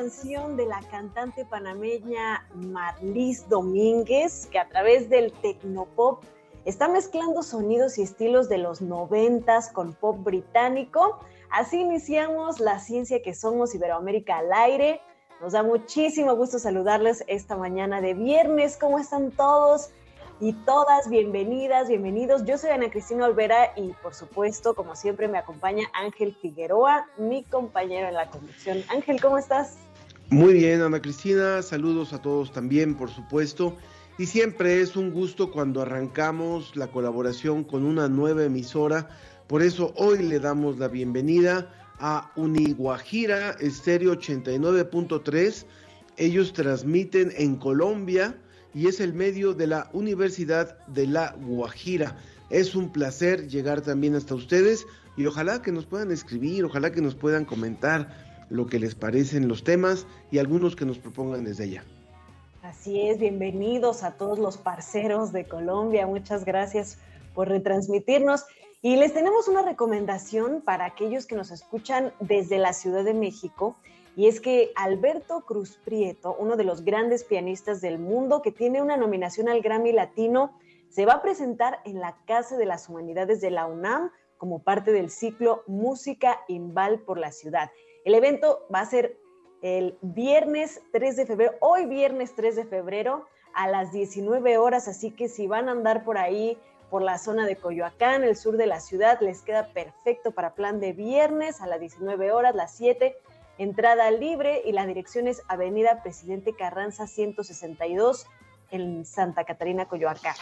Canción de la cantante panameña Marlis Domínguez, que a través del tecnopop está mezclando sonidos y estilos de los noventas con pop británico. Así iniciamos la ciencia que somos Iberoamérica al aire. Nos da muchísimo gusto saludarles esta mañana de viernes. ¿Cómo están todos? y todas bienvenidas, bienvenidos. Yo soy Ana Cristina Olvera y por supuesto, como siempre, me acompaña Ángel Figueroa, mi compañero en la conducción. Ángel, ¿cómo estás? Muy bien, Ana Cristina, saludos a todos también, por supuesto. Y siempre es un gusto cuando arrancamos la colaboración con una nueva emisora. Por eso hoy le damos la bienvenida a Uniguajira Estéreo 89.3. Ellos transmiten en Colombia y es el medio de la Universidad de La Guajira. Es un placer llegar también hasta ustedes y ojalá que nos puedan escribir, ojalá que nos puedan comentar lo que les parecen los temas y algunos que nos propongan desde allá. Así es, bienvenidos a todos los parceros de Colombia. Muchas gracias por retransmitirnos. Y les tenemos una recomendación para aquellos que nos escuchan desde la Ciudad de México. Y es que Alberto Cruz Prieto, uno de los grandes pianistas del mundo que tiene una nominación al Grammy Latino, se va a presentar en la Casa de las Humanidades de la UNAM como parte del ciclo Música Imbal por la Ciudad. El evento va a ser el viernes 3 de febrero, hoy viernes 3 de febrero a las 19 horas, así que si van a andar por ahí, por la zona de Coyoacán, el sur de la ciudad, les queda perfecto para plan de viernes a las 19 horas, las 7, entrada libre y la dirección es Avenida Presidente Carranza 162 en Santa Catarina, Coyoacán.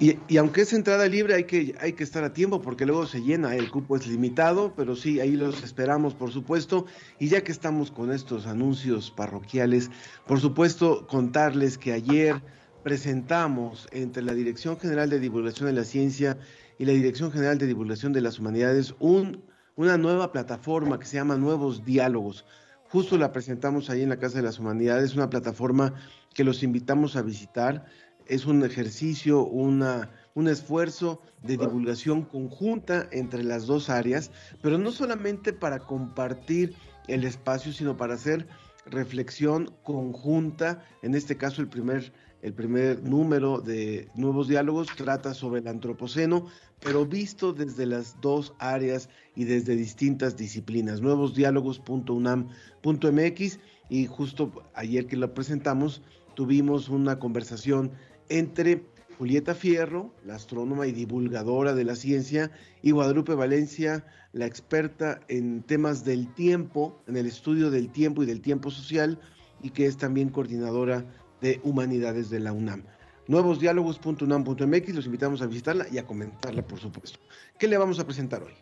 Y, y, aunque es entrada libre, hay que, hay que estar a tiempo porque luego se llena, el cupo es limitado, pero sí, ahí los esperamos, por supuesto. Y ya que estamos con estos anuncios parroquiales, por supuesto, contarles que ayer presentamos entre la Dirección General de Divulgación de la Ciencia y la Dirección General de Divulgación de las Humanidades un, una nueva plataforma que se llama Nuevos Diálogos. Justo la presentamos ahí en la Casa de las Humanidades, una plataforma que los invitamos a visitar es un ejercicio, una, un esfuerzo de divulgación conjunta entre las dos áreas, pero no solamente para compartir el espacio, sino para hacer reflexión conjunta. En este caso, el primer, el primer número de Nuevos Diálogos trata sobre el antropoceno, pero visto desde las dos áreas y desde distintas disciplinas. Nuevosdiálogos.unam.mx y justo ayer que lo presentamos, tuvimos una conversación entre Julieta Fierro, la astrónoma y divulgadora de la ciencia, y Guadalupe Valencia, la experta en temas del tiempo, en el estudio del tiempo y del tiempo social, y que es también coordinadora de humanidades de la UNAM. Nuevosdiálogos.unam.mx, los invitamos a visitarla y a comentarla, por supuesto. ¿Qué le vamos a presentar hoy?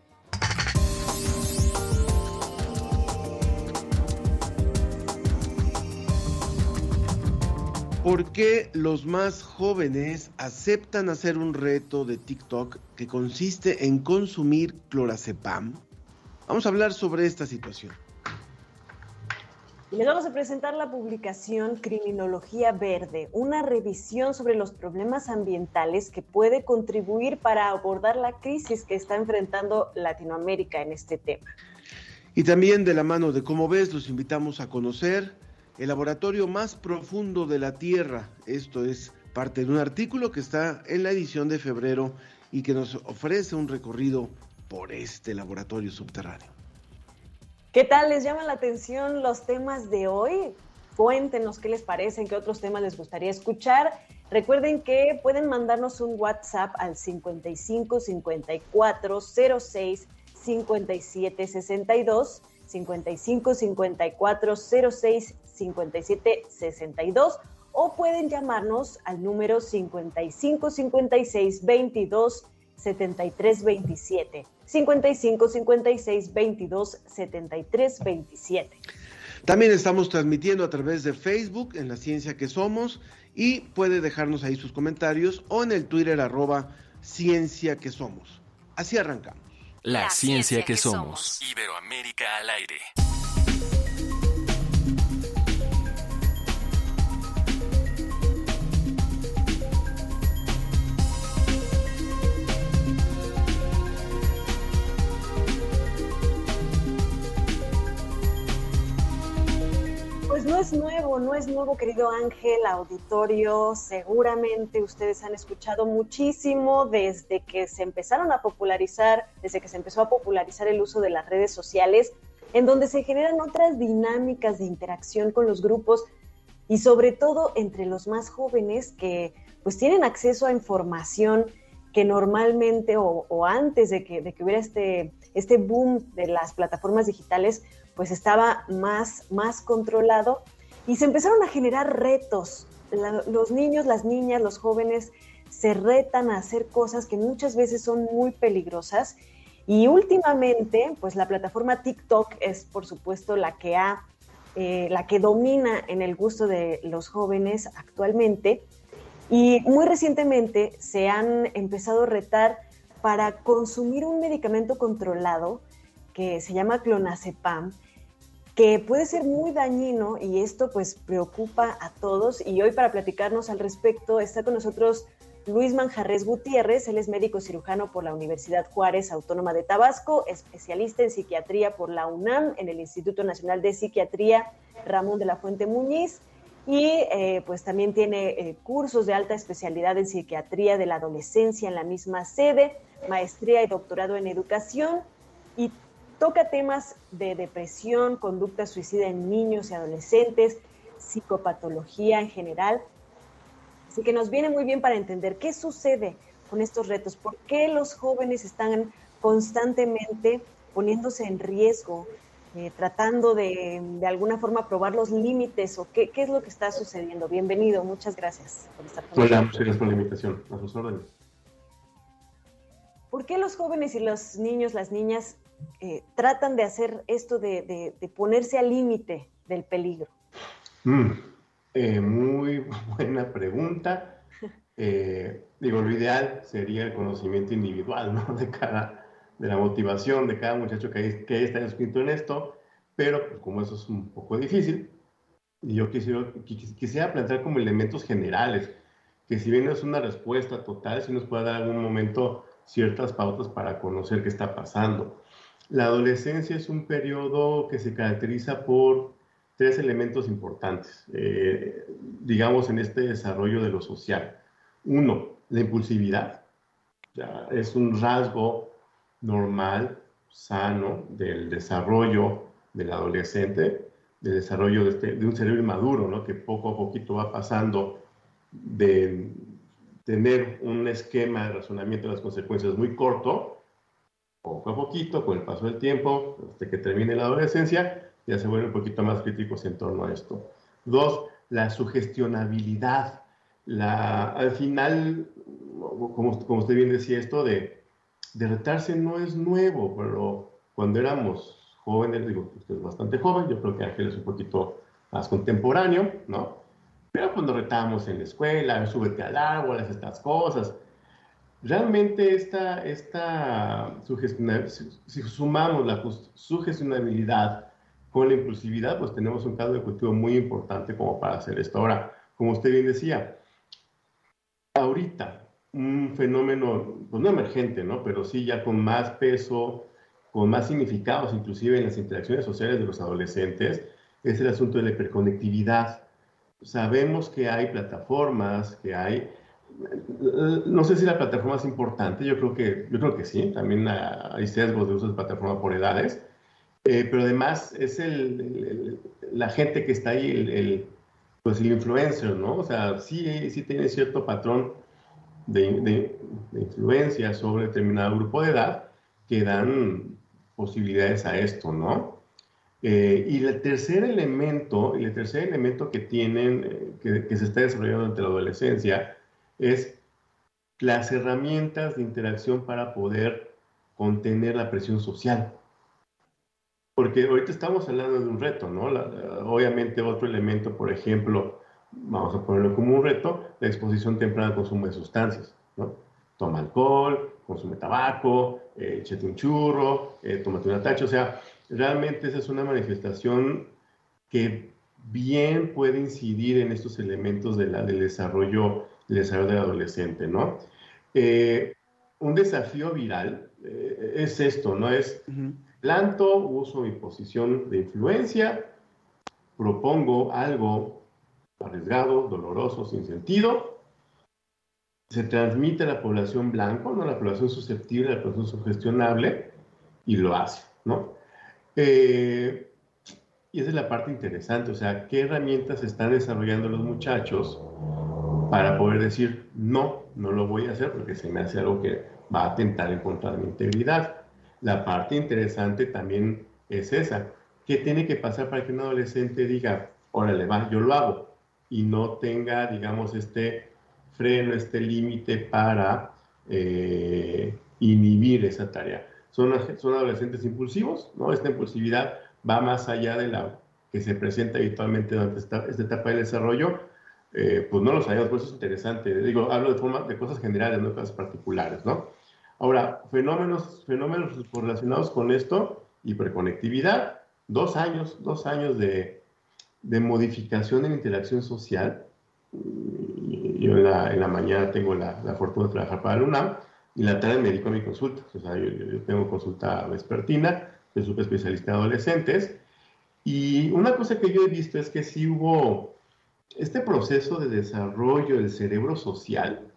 ¿Por qué los más jóvenes aceptan hacer un reto de TikTok que consiste en consumir clorazepam? Vamos a hablar sobre esta situación. Y les vamos a presentar la publicación Criminología Verde, una revisión sobre los problemas ambientales que puede contribuir para abordar la crisis que está enfrentando Latinoamérica en este tema. Y también de la mano de Cómo ves, los invitamos a conocer el laboratorio más profundo de la Tierra. Esto es parte de un artículo que está en la edición de febrero y que nos ofrece un recorrido por este laboratorio subterráneo. ¿Qué tal? ¿Les llaman la atención los temas de hoy? Cuéntenos qué les parecen, qué otros temas les gustaría escuchar. Recuerden que pueden mandarnos un WhatsApp al 55 54 06 57 62, 55 54 06 57 62 o pueden llamarnos al número 55 56 22 73 27. 55 56 22 73 27. También estamos transmitiendo a través de Facebook en La Ciencia que Somos y puede dejarnos ahí sus comentarios o en el Twitter arroba Ciencia que Somos. Así arrancamos. La, ciencia, que, somos. Iberoamérica al aire. Pues no es nuevo, no es nuevo, querido Ángel, auditorio. Seguramente ustedes han escuchado muchísimo desde que se empezaron a popularizar, desde que se empezó a popularizar el uso de las redes sociales, en donde se generan otras dinámicas de interacción con los grupos y sobre todo entre los más jóvenes que pues tienen acceso a información que normalmente o, antes de que, de que hubiera este, este boom de las plataformas digitales, pues estaba más, más controlado y se empezaron a generar retos. los niños, las niñas, los jóvenes se retan a hacer cosas que muchas veces son muy peligrosas y últimamente, pues la plataforma TikTok es por supuesto la que ha, eh, la que domina en el gusto de los jóvenes actualmente y muy recientemente se han empezado a retar para consumir un medicamento controlado que se llama clonazepam, que puede ser muy dañino y esto pues preocupa a todos. Y hoy para platicarnos al respecto está con nosotros Luis Manjarres Gutiérrez, él es médico cirujano por la Universidad Juárez Autónoma de Tabasco, especialista en psiquiatría por la UNAM, en el Instituto Nacional de Psiquiatría Ramón de la Fuente Muñiz, y eh, pues también tiene eh, cursos de alta especialidad en psiquiatría de la adolescencia en la misma sede, maestría y doctorado en educación, y Toca temas de depresión, conducta suicida en niños y adolescentes, psicopatología en general. Así que nos viene muy bien para entender qué sucede con estos retos, por qué los jóvenes están constantemente poniéndose en riesgo, eh, tratando de, de alguna forma probar los límites o qué, qué, es lo que está sucediendo. Bienvenido, muchas gracias por estar con Hola, muchas gracias por la invitación. A sus órdenes. ¿Por qué los jóvenes y los niños, las niñas eh, tratan de hacer esto de, ponerse al límite del peligro? Mm, eh, muy buena pregunta. Eh, digo, lo ideal sería el conocimiento individual, ¿no? De cada, de la motivación de cada muchacho que, que está inscrito en esto, pero pues, como eso es un poco difícil, yo quisiera, plantear como elementos generales, que si bien no es una respuesta total, si nos puede dar algún momento ciertas pautas para conocer qué está pasando. La adolescencia es un periodo que se caracteriza por tres elementos importantes, eh, digamos, en este desarrollo de lo social. Uno, la impulsividad. es un rasgo normal, sano del desarrollo del adolescente, del desarrollo de, este, de un cerebro maduro, ¿no? que poco a poquito va pasando de tener un esquema de razonamiento de las consecuencias muy corto poco a poquito, con el paso del tiempo, hasta que termine la adolescencia, ya se vuelven un poquito más críticos en torno a esto. Dos, la sugestionabilidad. La, al final, como, como usted bien decía, esto de, de retarse no es nuevo, pero cuando éramos jóvenes, digo, usted es bastante joven, yo creo que Ángel es un poquito más contemporáneo, ¿no? Pero cuando retábamos en la escuela, súbete al árbol, estas cosas, Realmente esta, esta si sumamos la sugestionabilidad con la impulsividad, pues tenemos un caso de cultivo muy importante como para hacer esto. Ahora, como usted bien decía, ahorita un fenómeno, pues no emergente, ¿no? Pero sí ya con más peso, con más significados, inclusive en las interacciones sociales de los adolescentes, es el asunto de la hiperconectividad. Sabemos que hay plataformas, que hay no sé si la plataforma es importante, yo creo que, yo creo que sí, también hay sesgos de uso de plataforma por edades, eh, pero además es el, la gente que está ahí, el, pues el influencer, ¿no? O sea, sí, sí tiene cierto patrón de, de, influencia sobre determinado grupo de edad que dan posibilidades a esto, ¿no? Eh, y el tercer elemento, el tercer elemento que tienen, eh, que, que, se está desarrollando entre la adolescencia, es las herramientas de interacción para poder contener la presión social. Porque ahorita estamos hablando de un reto, ¿no? obviamente otro elemento, por ejemplo, vamos a ponerlo como un reto, la exposición temprana al consumo de sustancias, ¿no? Toma alcohol, consume tabaco, eh, échate un churro, eh, tómate una tacha, o sea, realmente esa es una manifestación que bien puede incidir en estos elementos de la, del, desarrollo, del desarrollo del adolescente, ¿no? Eh, un desafío viral eh, es esto, ¿no? Es planto, uso mi posición de influencia, propongo algo arriesgado, doloroso, sin sentido, se transmite a la población blanco, ¿no? La población susceptible, la población sugestionable, y lo hace, ¿no? Eh, y esa es la parte interesante, o sea, ¿qué herramientas están desarrollando los muchachos para poder decir, no, no lo voy a hacer porque se me hace algo que va a atentar en contra de mi integridad? La parte interesante también es esa. ¿Qué tiene que pasar para que un adolescente diga, órale, va, yo lo hago? Y no tenga, digamos, este freno, este límite para eh, inhibir esa tarea. Son, son adolescentes impulsivos, ¿no? Esta impulsividad va más allá de la que se presenta habitualmente durante esta, esta etapa del desarrollo, eh, pues no lo sabemos, por eso es interesante. Digo, hablo de forma de cosas generales, no de cosas particulares, ¿no? Ahora, fenómenos, fenómenos relacionados con esto, hiperconectividad, dos años, dos años de, de modificación en interacción social. Yo en la, en la mañana tengo la, la, fortuna de trabajar para la UNAM y la tarde me dedico a mi consulta. O sea, yo, yo tengo consulta vespertina, soy súper especialista en adolescentes. Y una cosa que yo he visto es que sí hubo este proceso de desarrollo del cerebro social,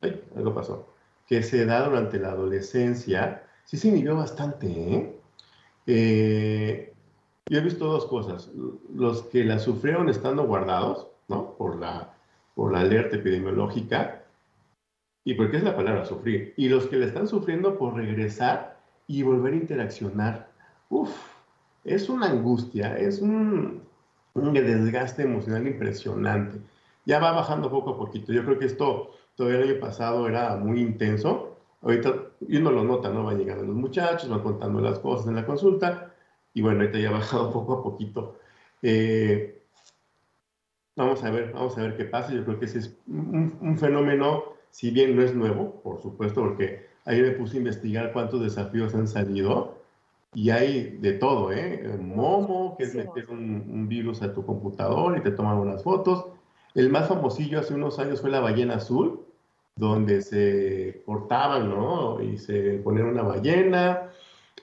ay, algo pasó, que se da durante la adolescencia, sí se inhibió bastante. ¿eh? Eh, yo he visto dos cosas. Los que la sufrieron estando guardados, ¿no? Por la, por la alerta epidemiológica, y porque es la palabra sufrir, y los que la están sufriendo por regresar y volver a interaccionar. Uf, es una angustia, es un, un desgaste emocional impresionante. Ya va bajando poco a poquito. Yo creo que esto todavía el año pasado era muy intenso. Ahorita uno lo nota, ¿no? Van llegando los muchachos, van contando las cosas en la consulta. Y bueno, ahorita ya ha bajado poco a poquito. Eh, vamos a ver, vamos a ver qué pasa. Yo creo que ese es un, un, fenómeno, si bien no es nuevo, por supuesto, porque ahí me puse a investigar cuántos desafíos han salido y hay de todo, ¿eh? Momo, que es meter un, un, virus a tu computador y te toman unas fotos. El más famosillo hace unos años fue la ballena azul, donde se cortaban, ¿no? Y se ponía una ballena,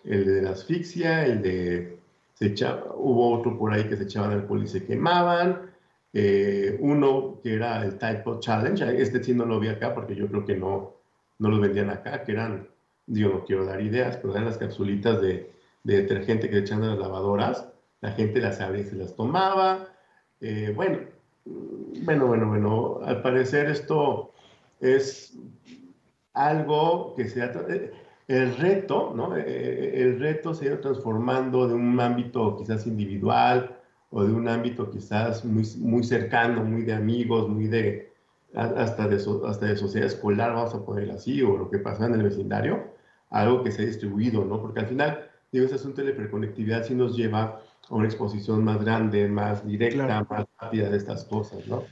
el de la asfixia, el de... Se echaba, hubo otro por ahí que se echaban alcohol y se quemaban. Eh, uno que era el Type Challenge, este sí no lo vi acá porque yo creo que no, no lo vendían acá, que eran, yo no quiero dar ideas, pero eran las capsulitas de de detergente que le echan a las lavadoras, la gente las abría y se las tomaba. Eh, bueno, bueno, bueno, bueno, al parecer esto es algo que se ha... Eh, el reto, ¿no? Eh, el reto se ha ido transformando de un ámbito quizás individual o de un ámbito quizás muy, muy cercano, muy de amigos, muy de... hasta de, hasta de sociedad escolar, vamos a ponerlo así, o lo que pasa en el vecindario, algo que se ha distribuido, ¿no? Porque al final digo, ese asunto de la hiperconectividad sí nos lleva a una exposición más grande, más directa, claro. más rápida de estas cosas, ¿no?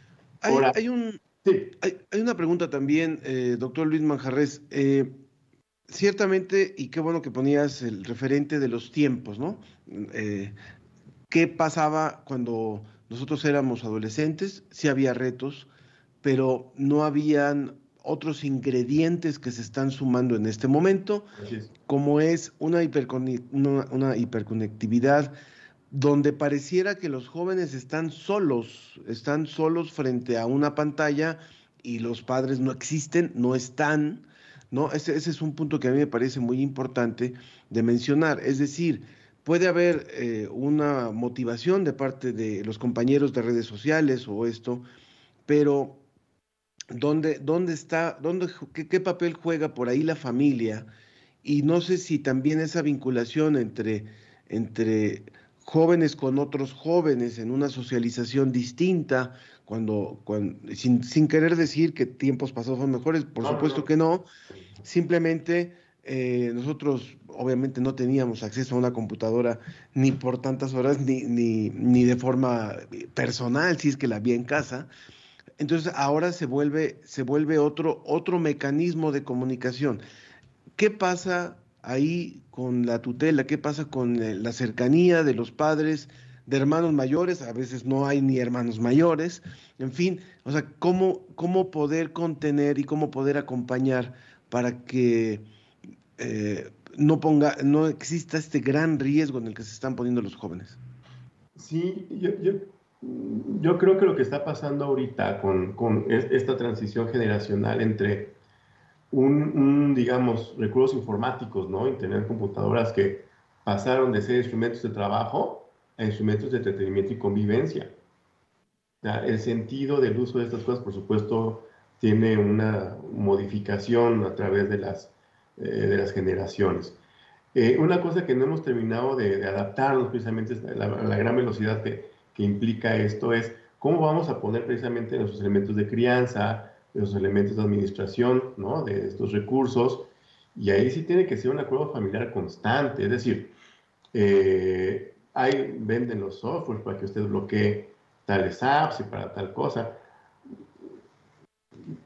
Hay, Ahora, hay, un, sí. hay, hay, una pregunta también, eh, doctor Luis Manjarres. Eh, ciertamente, y qué bueno que ponías el referente de los tiempos, ¿no? Eh, ¿Qué pasaba cuando nosotros éramos adolescentes? Sí había retos, pero no habían otros ingredientes que se están sumando en este momento, es. como es una, una, una, hiperconectividad donde pareciera que los jóvenes están solos, están solos frente a una pantalla y los padres no existen, no están, ¿no? Ese, ese es un punto que a mí me parece muy importante de mencionar. Es decir, puede haber eh, una motivación de parte de los compañeros de redes sociales o esto, pero ¿dónde, dónde está, dónde, qué, qué, papel juega por ahí la familia? Y no sé si también esa vinculación entre, entre jóvenes con otros jóvenes en una socialización distinta, cuando, cuando sin, sin, querer decir que tiempos pasados son mejores, por no, supuesto no. que no, simplemente eh, nosotros obviamente no teníamos acceso a una computadora ni por tantas horas, ni, ni, ni, de forma personal, si es que la había en casa. Entonces ahora se vuelve, se vuelve otro, otro mecanismo de comunicación. ¿Qué pasa ahí con la tutela? ¿Qué pasa con eh, la cercanía de los padres, de hermanos mayores? A veces no hay ni hermanos mayores. En fin, o sea, ¿cómo, cómo poder contener y cómo poder acompañar para que eh, no ponga, no exista este gran riesgo en el que se están poniendo los jóvenes. Sí, yo, yo, yo creo que lo que está pasando ahorita con, con esta transición generacional entre un, un, digamos, recursos informáticos, ¿no? Internet, computadoras que pasaron de ser instrumentos de trabajo a instrumentos de entretenimiento y convivencia. El sentido del uso de estas cosas, por supuesto, tiene una modificación a través de las eh, de las generaciones. Eh, una cosa que no hemos terminado de, de adaptarnos precisamente a la, la, gran velocidad que, que, implica esto es cómo vamos a poner precisamente nuestros elementos de crianza, los elementos de administración ¿no? de estos recursos, y ahí sí tiene que ser un acuerdo familiar constante, es decir, eh, hay, venden los softwares para que usted bloquee tales apps y para tal cosa,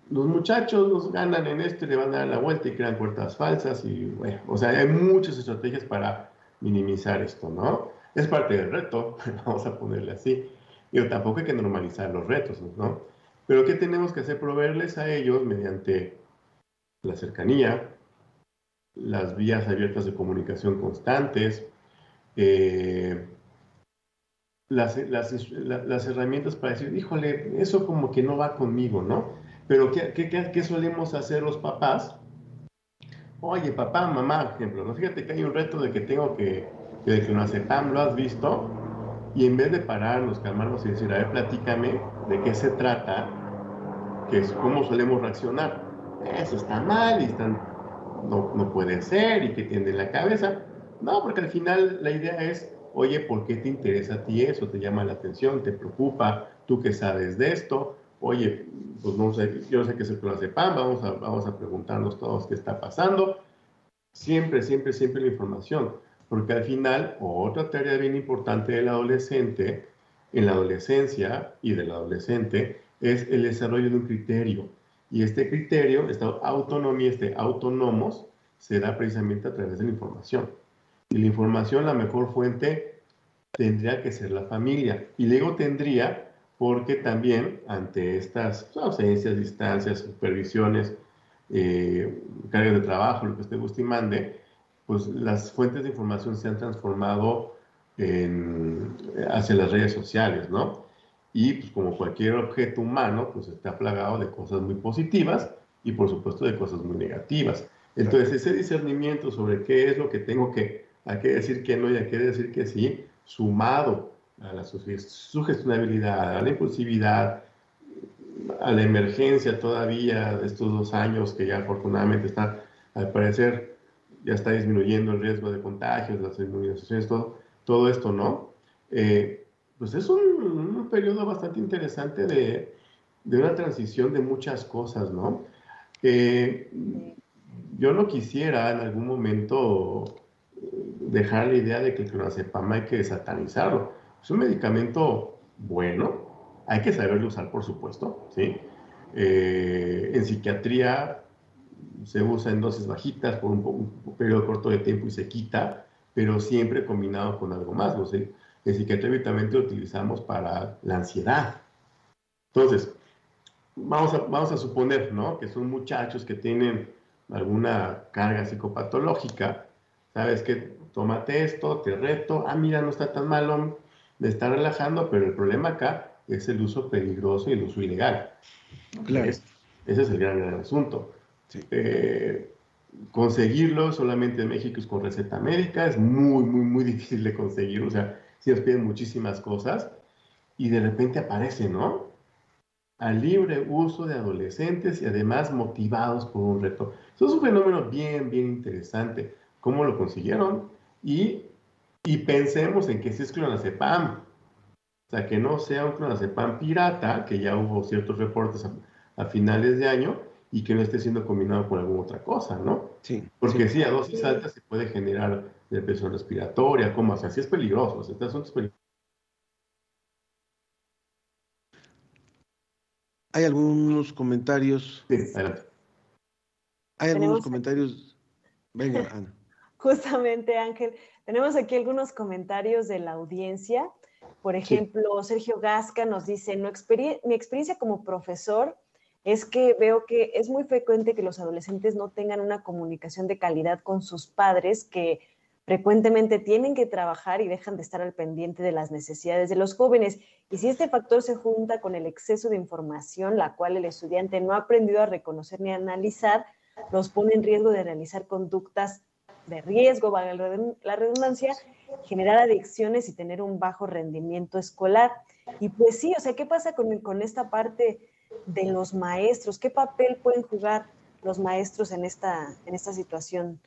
los muchachos nos ganan en esto y le van a dar la vuelta y crean puertas falsas y bueno, o sea, hay muchas estrategias para minimizar esto, ¿no? Es parte del reto, vamos a ponerle así. Y tampoco hay que normalizar los retos, ¿no? Pero ¿qué tenemos que hacer? Proveerles a ellos mediante la cercanía, las vías abiertas de comunicación constantes, eh, las, las, las, herramientas para decir, híjole, eso como que no va conmigo, ¿no? Pero ¿qué, qué, qué solemos hacer los papás? Oye, papá, mamá, por ejemplo, ¿no? fíjate que hay un reto de que tengo que, que de clonazepam, ¿lo has visto? Y en vez de pararnos, calmarnos y decir, a ver, platícame de qué se trata, que cómo solemos reaccionar. Eso está mal y están, no, no puede ser y que tiene la cabeza. No, porque al final la idea es, oye, ¿por qué te interesa a ti eso? ¿Te llama la atención? ¿Te preocupa? ¿Tú qué sabes de esto? Oye, pues no sé, yo sé qué es el clonazepam, vamos a, vamos a preguntarnos todos qué está pasando. Siempre, siempre, siempre la información, porque al final, otra tarea bien importante del adolescente, en la adolescencia y del adolescente, es el desarrollo de un criterio. Y este criterio, esta autonomía, este autónomos, se da precisamente a través de la información. Y la información, la mejor fuente, tendría que ser la familia. Y luego tendría porque también ante estas ausencias, distancias, supervisiones, eh, cargas de trabajo, lo que usted guste y mande, pues las fuentes de información se han transformado en, hacia las redes sociales, ¿no? Y pues como cualquier objeto humano, pues está plagado de cosas muy positivas y por supuesto de cosas muy negativas. Entonces ese discernimiento sobre qué es lo que tengo que, a qué decir que no y a qué decir que sí, sumado a la sugestionabilidad, a la impulsividad, a la emergencia todavía de estos dos años que ya afortunadamente está, al parecer, ya está disminuyendo el riesgo de contagios, las inmunizaciones, todo, todo esto, ¿no? Eh, pues es un, periodo bastante interesante de, de, una transición de muchas cosas, ¿no? Eh, yo no quisiera en algún momento dejar la idea de que el clonazepam hay que satanizarlo es un medicamento bueno, hay que saberlo usar, por supuesto, ¿sí? Eh, en psiquiatría se usa en dosis bajitas por un, un, periodo corto de tiempo y se quita, pero siempre combinado con algo más. ¿no? En psiquiatría habitualmente lo utilizamos para la ansiedad. Entonces, vamos a, vamos a suponer ¿no? que son muchachos que tienen alguna carga psicopatológica, sabes que tómate esto, te reto, ah, mira, no está tan malo, me está relajando, pero el problema acá es el uso peligroso y el uso ilegal. Claro. Es, ese es el gran, gran asunto. Eh, conseguirlo solamente en México es con receta médica, es muy, muy, muy difícil de conseguir, o sea, si nos piden muchísimas cosas y de repente aparece, ¿no? Al libre uso de adolescentes y además motivados por un reto. Eso es un fenómeno bien, bien interesante. ¿Cómo lo consiguieron? Y, y pensemos en que si es clonazepam, o sea, que no sea un clonazepam pirata, que ya hubo ciertos reportes a finales de año, y que no esté siendo combinado con alguna otra cosa, ¿no? Sí. Porque sí, a dosis altas se puede generar depresión respiratoria, como, o sea, sí es peligroso, o sea, este asunto es peligroso. Hay algunos comentarios. Sí, adelante. Hay algunos comentarios. Venga, Ana. Justamente, Ángel, tenemos aquí algunos comentarios de la audiencia. Por ejemplo, Sergio Gasca nos dice, "No mi experiencia como profesor es que veo que es muy frecuente que los adolescentes no tengan una comunicación de calidad con sus padres, que frecuentemente tienen que trabajar y dejan de estar al pendiente de las necesidades de los jóvenes. Y si este factor se junta con el exceso de información, la cual el estudiante no ha aprendido a reconocer ni a analizar, los pone en riesgo de realizar conductas de riesgo, valga la redun- la redundancia, generar adicciones y tener un bajo rendimiento escolar. Y pues sí, o sea, ¿qué pasa con, con esta parte de los maestros? ¿Qué papel pueden jugar los maestros en esta, en esta situación?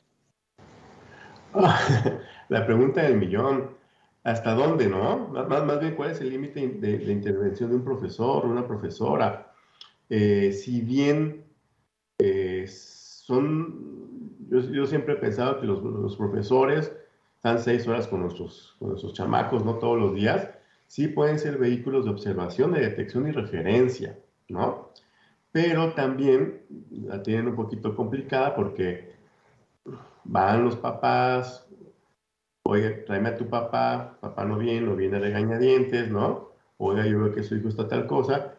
La pregunta del millón, ¿hasta dónde, no? Más, más- bien, ¿cuál es el límite de, de intervención de un profesor una profesora? Eh, si bien eh, son, yo, siempre he pensado que los, los profesores están seis horas con nuestros, con nuestros chamacos, no todos los días, sí pueden ser vehículos de observación, de detección y referencia, ¿no? Pero también la tienen un poquito complicada porque van los papás, oye, tráeme a tu papá, papá no viene, no viene a regañadientes, ¿no? Oiga, yo veo que su hijo está tal cosa.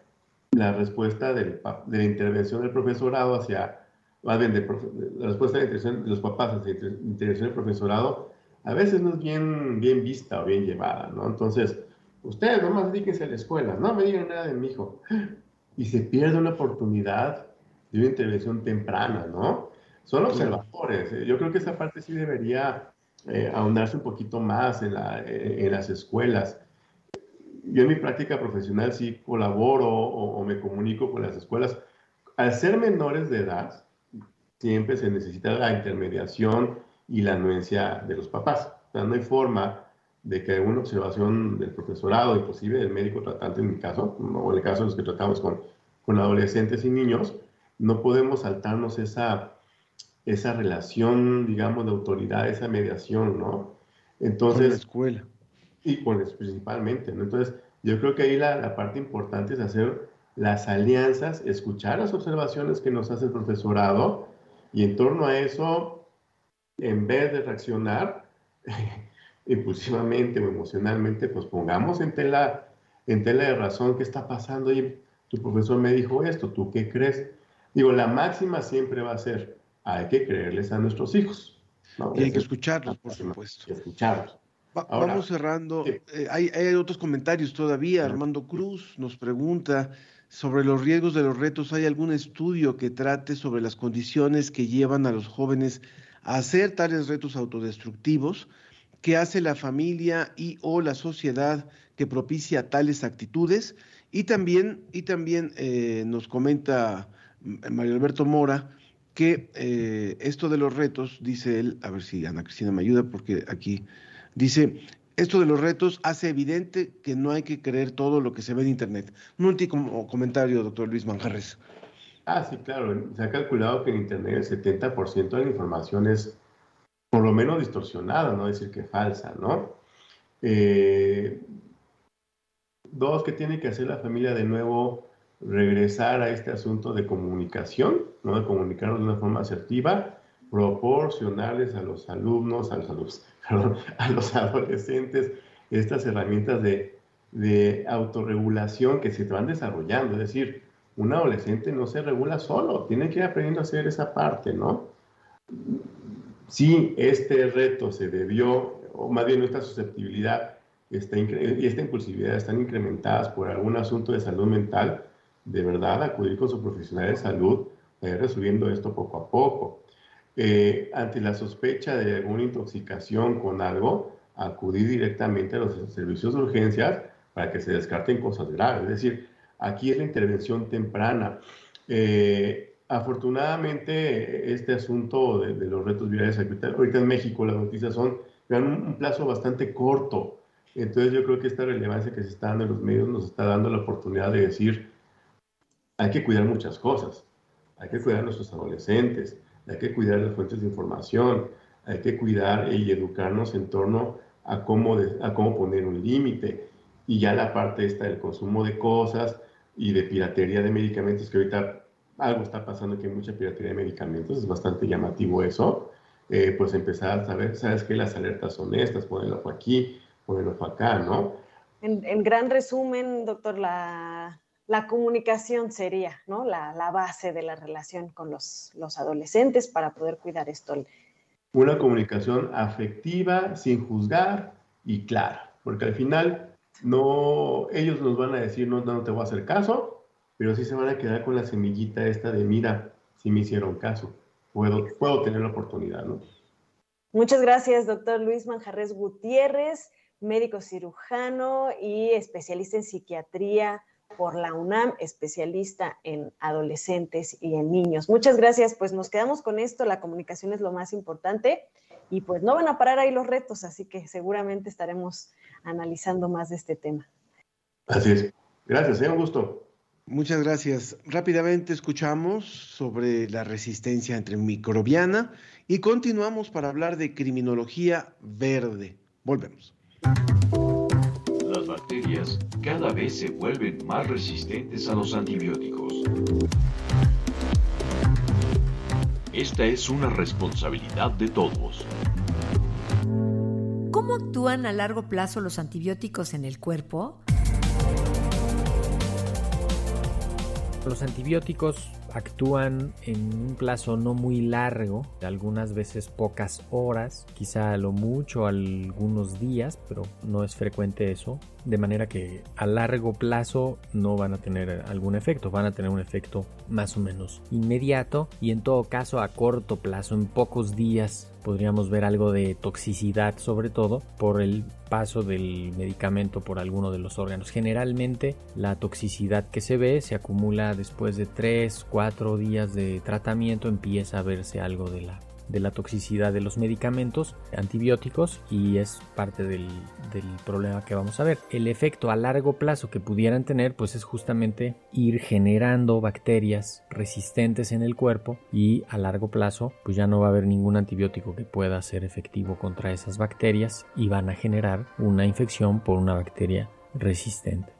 La respuesta del de la intervención del profesorado hacia, más bien, de la respuesta de, la de los papás hacia la inter- intervención del profesorado, a veces no es bien, bien vista o bien llevada, ¿no? Entonces, ustedes nomás dedíquense a la escuela, no me digan nada de mi hijo. Y se pierde una oportunidad de una intervención temprana, ¿no? Son observadores. eh, Yo creo que esa parte sí debería eh, ahondarse un poquito más en, la- eh, en las escuelas. Yo en mi práctica profesional sí colaboro o, o me comunico con las escuelas. Al ser menores de edad, siempre se necesita la intermediación y la anuencia de los papás. O sea, no hay forma de que una observación del profesorado, inclusive del médico tratante en mi caso, o en el caso de los que tratamos con, con adolescentes y niños, no podemos saltarnos esa, esa relación, digamos, de autoridad, esa mediación, ¿no? Con la Entonces, escuela. y con eso principalmente, ¿no? Entonces, yo creo que ahí la, la parte importante es hacer las alianzas, escuchar las observaciones que nos hace el profesorado y en torno a eso, en vez de reaccionar impulsivamente o emocionalmente, pues pongamos en tela, en tela de razón qué está pasando y tu profesor me dijo esto, ¿tú qué crees? Digo, la máxima siempre va a ser, hay que creerles a nuestros hijos. ¿no? Y hay que es escucharlos, por supuesto. Escucharlos. Va- Ahora, Vamos cerrando. sí. Eh, hay, hay otros comentarios todavía. Armando Cruz nos pregunta sobre los riesgos de los retos. ¿Hay algún estudio que trate sobre las condiciones que llevan a los jóvenes a hacer tales retos autodestructivos? ¿Qué hace la familia y o la sociedad que propicia tales actitudes? Y también, y también eh, nos comenta mm, Mario Alberto Mora que eh, esto de los retos, dice él, a ver si Ana Cristina me ayuda, porque aquí dice, esto de los retos hace evidente que no hay que creer todo lo que se ve en Internet. Un comentario, doctor Luis Manjarres. Ah, sí, claro. Se ha calculado que en Internet el 70% de la información es por lo menos distorsionada, no decir que falsa, ¿no? Eh, dos, que tiene que hacer la familia de nuevo? Regresar a este asunto de comunicación, ¿no? De comunicarnos de una forma asertiva, proporcionarles a los alumnos, a los, a los adolescentes estas herramientas de, de autorregulación que se van desarrollando. Es decir, un adolescente no se regula solo, tiene que ir aprendiendo a hacer esa parte, ¿no? Si este reto se debió, o más bien esta susceptibilidad esta y esta impulsividad están incrementadas por algún asunto de salud mental, de verdad acudir con su profesional de salud, para ir resolviendo esto poco a poco. eh, ante la sospecha de alguna intoxicación con algo, acudir directamente a los servicios de urgencias para que se descarten cosas graves. Es decir, aquí es la intervención temprana. Eh, afortunadamente, este asunto de, los retos virales, ahorita en México las noticias son, dan un, plazo bastante corto. Entonces yo creo que esta relevancia que se está dando en los medios nos está dando la oportunidad de decir, hay que cuidar muchas cosas. Hay que cuidar a nuestros adolescentes, hay que cuidar las fuentes de información, hay que cuidar y educarnos en torno a cómo, a cómo poner un límite. Y ya la parte esta del consumo de cosas y de piratería de medicamentos, que ahorita algo está pasando que hay mucha piratería de medicamentos, es bastante llamativo eso, eh, pues empezar a saber, sabes que las alertas son estas, ponerlo aquí, ponerlo acá, ¿no? En, en gran resumen, doctor, la, la comunicación sería ¿no? la, la, base de la relación con los, los, adolescentes para poder cuidar esto. Una comunicación afectiva, sin juzgar y clara, porque al final no, ellos nos van a decir no, no te voy a hacer caso, pero sí se van a quedar con la semillita esta de mira, si me hicieron caso, puedo, puedo tener la oportunidad, ¿no? Muchas gracias, doctor Luis Manjarres Gutiérrez, médico cirujano y especialista en psiquiatría por la UNAM, especialista en adolescentes y en niños. Muchas gracias, pues nos quedamos con esto, la comunicación es lo más importante y pues no van a parar ahí los retos, así que seguramente estaremos analizando más de este tema. Así es. Gracias, es un gusto. Muchas gracias. Rápidamente escuchamos sobre la resistencia antimicrobiana y continuamos para hablar de criminología verde. Volvemos bacterias cada vez se vuelven más resistentes a los antibióticos. Esta es una responsabilidad de todos. ¿Cómo actúan a largo plazo los antibióticos en el cuerpo? Los antibióticos actúan en un plazo no muy largo, algunas veces pocas horas, quizá a lo mucho algunos días, pero no es frecuente eso, de manera que a largo plazo no van a tener algún efecto, van a tener un efecto más o menos inmediato y en todo caso a corto plazo, en pocos días podríamos ver algo de toxicidad sobre todo por el paso del medicamento por alguno de los órganos. Generalmente la toxicidad que se ve se acumula después de 3, 4 días de tratamiento, empieza a verse algo de la de la toxicidad de los medicamentos antibióticos y es parte del, problema que vamos a ver. El efecto a largo plazo que pudieran tener pues es justamente ir generando bacterias resistentes en el cuerpo y a largo plazo pues ya no va a haber ningún antibiótico que pueda ser efectivo contra esas bacterias y van a generar una infección por una bacteria resistente.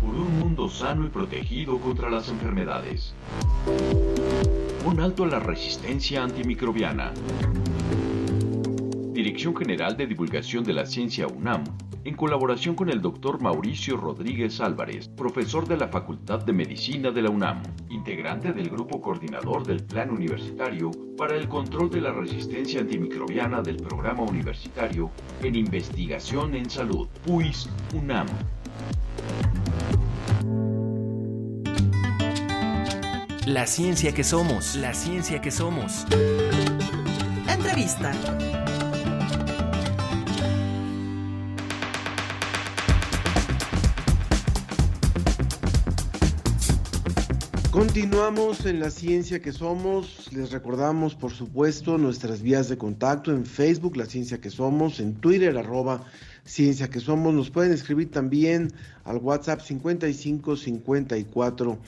Por un mundo sano y protegido contra las enfermedades un alto a la resistencia antimicrobiana. Dirección General de Divulgación de la Ciencia UNAM, en colaboración con el doctor Mauricio Rodríguez Álvarez, profesor de la Facultad de Medicina de la UNAM, integrante del Grupo Coordinador del Plan Universitario para el Control de la Resistencia Antimicrobiana del Programa Universitario en Investigación en Salud, PUIS UNAM. La ciencia que somos. La ciencia que somos. Entrevista. Continuamos en la ciencia que somos. Les recordamos, por supuesto, nuestras vías de contacto en Facebook, la ciencia que somos, en Twitter, arroba ciencia que somos. Nos pueden escribir también al WhatsApp 55 54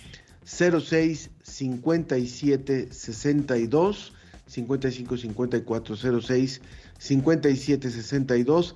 06 57 62 55 54 06 57 62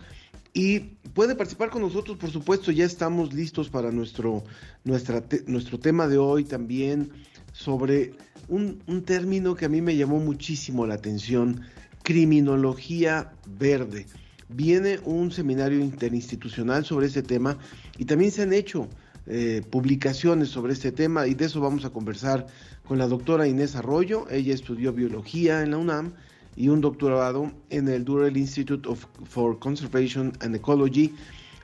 y puede participar con nosotros, por supuesto, ya estamos listos para nuestro, nuestro tema de hoy también sobre un, un término que a mí me llamó muchísimo la atención, criminología verde. Viene un seminario interinstitucional sobre ese tema y también se han hecho eh, publicaciones sobre este tema y de eso vamos a conversar con la doctora Inés Arroyo. Ella estudió biología en la UNAM y un doctorado en el Durrell Institute of, for Conservation and Ecology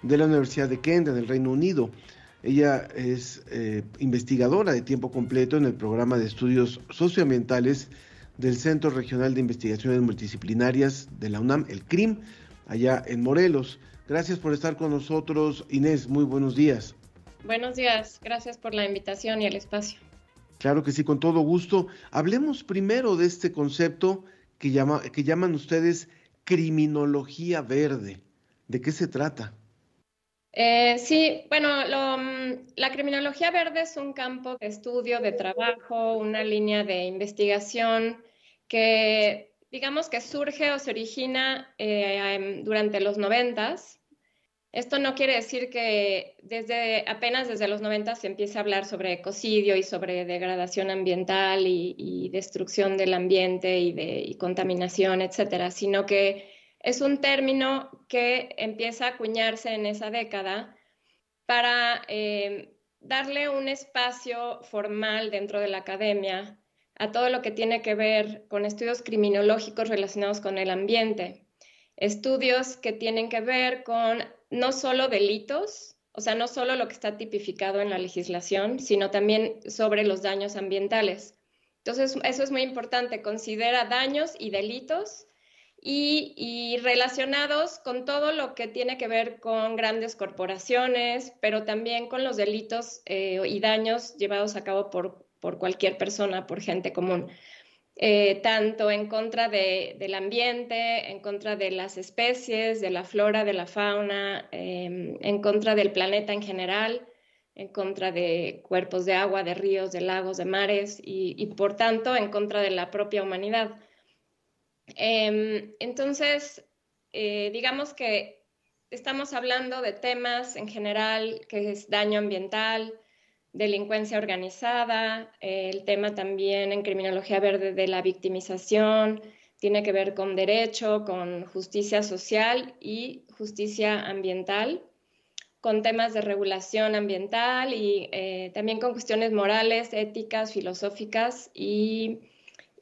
de la Universidad de Kent en el Reino Unido. Ella es eh, investigadora de tiempo completo en el programa de estudios socioambientales del Centro Regional de Investigaciones Multidisciplinarias de la UNAM, el CRIM, allá en Morelos. Gracias por estar con nosotros, Inés. Muy buenos días. Buenos días, gracias por la invitación y el espacio. Claro que sí, con todo gusto. Hablemos primero de este concepto que, llama, que llaman ustedes criminología verde. ¿De qué se trata? Eh, sí, bueno, mm, la criminología verde es un campo de estudio, de trabajo, una línea de investigación que digamos que surge o se origina eh, durante los noventas. Esto no quiere decir que desde apenas desde los 90 se empiece a hablar sobre ecocidio y sobre degradación ambiental y, destrucción del ambiente y contaminación, etcétera, sino que es un término que empieza a acuñarse en esa década para eh, darle un espacio formal dentro de la academia a todo lo que tiene que ver con estudios criminológicos relacionados con el ambiente. Estudios que tienen que ver con no solo delitos, o sea, no solo lo que está tipificado en la legislación, sino también sobre los daños ambientales. Entonces, eso es muy importante. Considera daños y delitos y, relacionados con todo lo que tiene que ver con grandes corporaciones, pero también con los delitos eh, y daños llevados a cabo por, por, cualquier persona, por gente común. Eh, tanto en contra de, del ambiente, en contra de las especies, de la flora, de la fauna, em, en contra del planeta en general, en contra de cuerpos de agua, de ríos, de lagos, de mares y, por tanto en contra de la propia humanidad. Em, entonces, eh, digamos que estamos hablando de temas en general, que es daño ambiental, delincuencia organizada, el tema también en criminología verde de la victimización, tiene que ver con derecho, con justicia social y justicia ambiental, con temas de regulación ambiental y eh, también con cuestiones morales, éticas, filosóficas y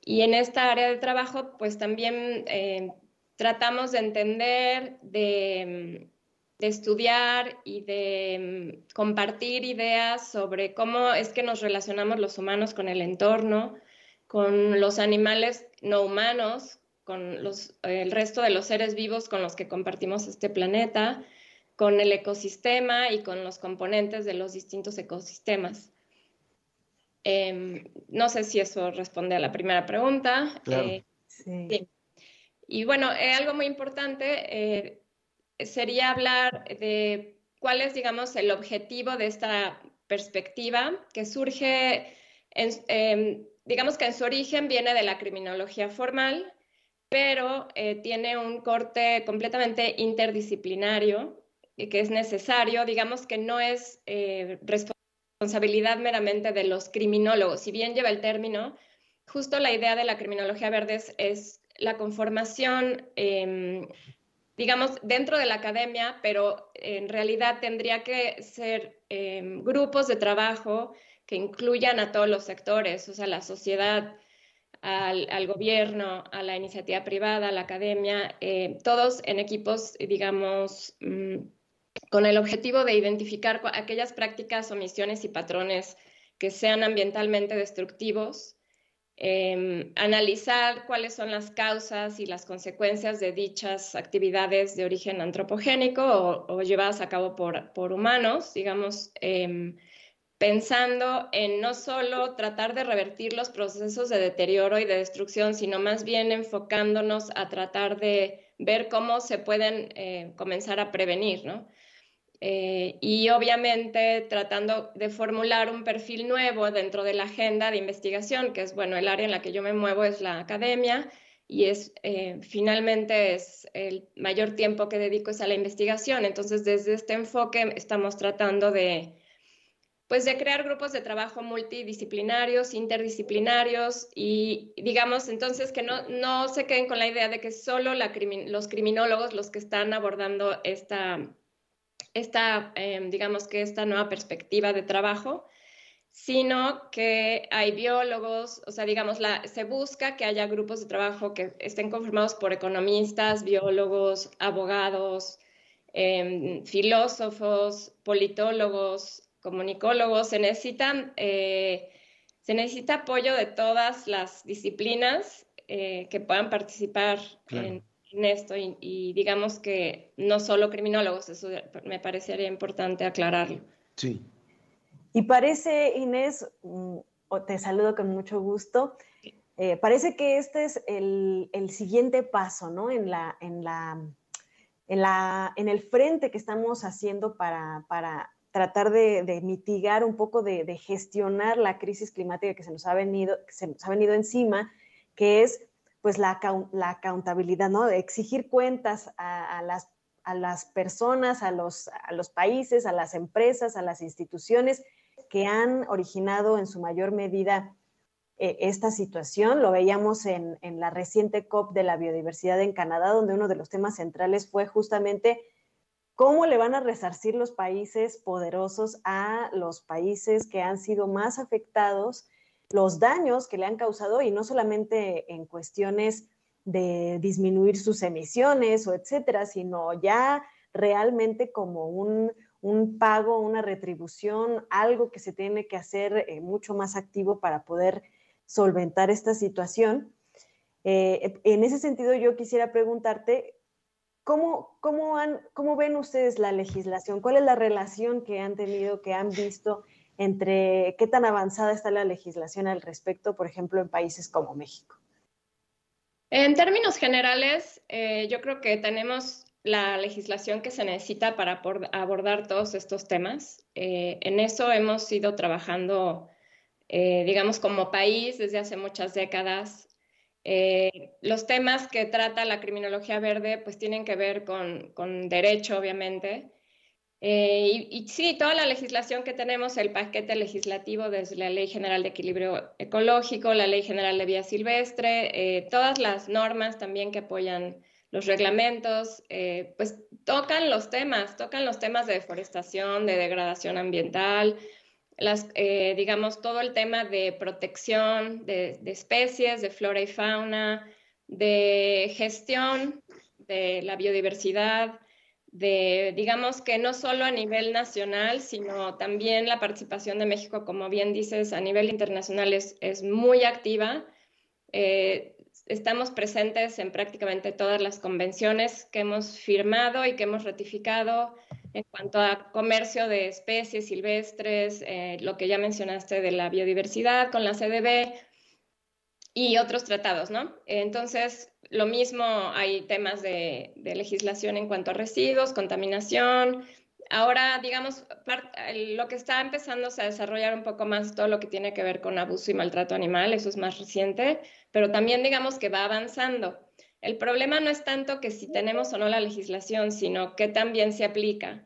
y en esta área de trabajo, pues también eh, tratamos de entender, de, estudiar y de mm, compartir ideas sobre cómo es que nos relacionamos los humanos con el entorno, con los animales no humanos, con los, el resto de los seres vivos con los que compartimos este planeta, con el ecosistema y con los componentes de los distintos ecosistemas. Em, no sé si eso responde a la primera pregunta. Eh, sí. Y bueno, eh, algo muy importante eh, sería hablar de cuál es, digamos, el objetivo de esta perspectiva que surge, em, digamos que en su origen viene de la criminología formal, pero tiene un corte completamente interdisciplinario que es necesario, digamos que no es responsable responsabilidad meramente de los criminólogos. Si bien lleva el término, justo la idea de la criminología verde es, la conformación, em, digamos, dentro de la academia, pero en realidad tendría que ser em, grupos de trabajo que incluyan a todos los sectores, o sea, la sociedad, al, gobierno, a la iniciativa privada, a la academia, eh, todos en equipos, digamos, mm, con el objetivo de identificar aquellas prácticas, omisiones y patrones que sean ambientalmente destructivos, em, analizar cuáles son las causas y las consecuencias de dichas actividades de origen antropogénico o, llevadas a cabo por, humanos, digamos, em, pensando en no solo tratar de revertir los procesos de deterioro y de destrucción, sino más bien enfocándonos a tratar de ver cómo se pueden eh, comenzar a prevenir, ¿no? Eh, y obviamente tratando de formular un perfil nuevo dentro de la agenda de investigación, que es, bueno, el área en la que yo me muevo es la academia y es eh, finalmente es el mayor tiempo que dedico es a la investigación. Entonces, desde este enfoque estamos tratando de, pues, de crear grupos de trabajo multidisciplinarios, interdisciplinarios y, digamos, entonces que no, no se queden con la idea de que solo la los criminólogos los que están abordando esta esta, em, digamos que esta nueva perspectiva de trabajo, sino que hay biólogos, o sea, digamos, la, se busca que haya grupos de trabajo que estén conformados por economistas, biólogos, abogados, em, filósofos, politólogos, comunicólogos. Se necesitan, eh, se necesita apoyo de todas las disciplinas eh, que puedan participar en, esto y, digamos que no solo criminólogos, eso me parecería importante aclararlo. Sí. Y parece, Inés, mm, te saludo con mucho gusto, eh, parece que este es el, siguiente paso, ¿no? En, la, en, la, en, la, en el frente que estamos haciendo para, para tratar de, mitigar un poco, de, gestionar la crisis climática que se nos ha venido, que se nos ha venido encima, que es pues la, la accountabilidad, ¿no? Exigir cuentas a, las, a las personas, a los, a los países, a las empresas, a las instituciones que han originado en su mayor medida eh, esta situación. Lo veíamos en, en, la reciente COP de la biodiversidad en Canadá, donde uno de los temas centrales fue justamente ¿Cómo le van a resarcir los países poderosos a los países que han sido más afectados, los daños que le han causado y no solamente en cuestiones de disminuir sus emisiones o etcétera, sino ya realmente como un, pago, una retribución, algo que se tiene que hacer eh, mucho más activo para poder solventar esta situación. Eh, en ese sentido, yo quisiera preguntarte, ¿Cómo, cómo, ¿Cómo ven ustedes la legislación? ¿Cuál es la relación que han tenido, que han visto entre qué tan avanzada está la legislación al respecto, por ejemplo, en países como México? En términos generales, eh, yo creo que tenemos la legislación que se necesita para abordar todos estos temas. Eh, en eso hemos ido trabajando, eh, digamos, como país desde hace muchas décadas. Los temas que trata la criminología verde pues tienen que ver con, derecho, obviamente. Eh, y, sí, toda la legislación que tenemos, el paquete legislativo desde la Ley General de Equilibrio Ecológico, la Ley General de Vía Silvestre, eh, todas las normas también que apoyan los reglamentos, pues tocan los temas, tocan los temas de deforestación, de degradación ambiental, las, eh, digamos, todo el tema de protección de, especies, de flora y fauna, de gestión de la biodiversidad, de, digamos que no solo a nivel nacional, sino también la participación de México, como bien dices, a nivel internacional es, muy activa. Eh, estamos presentes en prácticamente todas las convenciones que hemos firmado y que hemos ratificado en cuanto a comercio de especies silvestres, eh, lo que ya mencionaste de la biodiversidad con la CDB y otros tratados, ¿no? Entonces, lo mismo hay temas de, legislación en cuanto a residuos, contaminación. Ahora, digamos, lo que está empezando a desarrollar un poco más todo lo que tiene que ver con abuso y maltrato animal, eso es más reciente, pero también digamos que va avanzando. El problema no es tanto que si tenemos o no la legislación, sino que también se aplica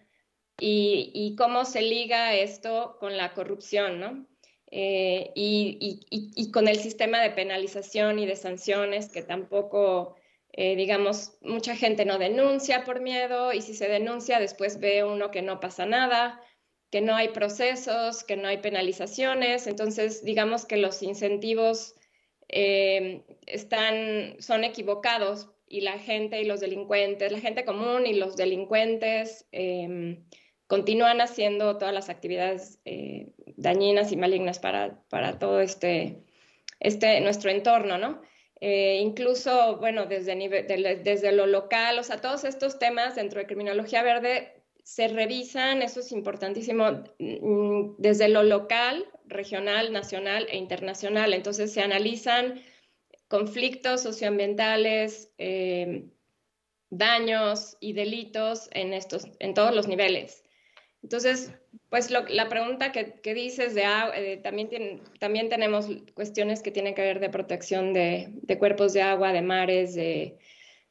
y, cómo se liga esto con la corrupción, ¿no? Eh, y, con el sistema de penalización y de sanciones que tampoco, eh, digamos, mucha gente no denuncia por miedo y si se denuncia después ve uno que no pasa nada, que no hay procesos, que no hay penalizaciones, entonces digamos que los incentivos eh, están, son equivocados y la gente y los delincuentes, la gente común y los delincuentes em, continúan haciendo todas las actividades eh, dañinas y malignas para, para todo este, este, nuestro entorno, ¿no? Eh, incluso, bueno, desde, nivel, desde lo local, o sea, todos estos temas dentro de criminología verde se revisan, eso es importantísimo, mm, desde lo local, regional, nacional e internacional. Entonces se analizan conflictos socioambientales, eh, daños y delitos en, estos, en todos los niveles. Entonces, pues la pregunta que, dices de eh, también, también tenemos cuestiones que tienen que ver de protección de, cuerpos de agua, de mares de,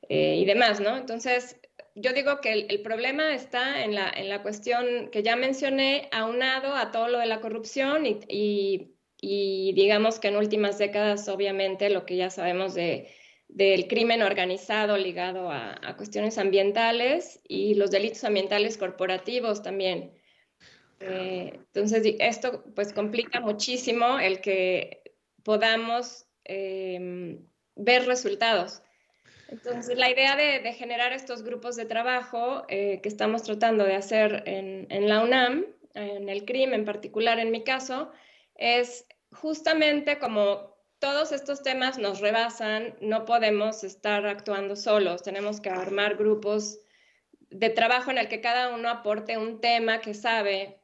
eh, y demás, ¿no? Entonces, yo digo que el, problema está en la, en la, cuestión que ya mencioné, aunado a todo lo de la corrupción y, y, digamos que en últimas décadas, obviamente, lo que ya sabemos de, del crimen organizado ligado a, a, cuestiones ambientales y los delitos ambientales corporativos también. Eh, entonces, esto pues complica muchísimo el que podamos eh, ver resultados. Entonces, la idea de, generar estos grupos de trabajo eh, que estamos tratando de hacer en, la UNAM, en el CRIM en particular en mi caso, es justamente como todos estos temas nos rebasan, no podemos estar actuando solos, tenemos que armar grupos de trabajo en el que cada uno aporte un tema que sabe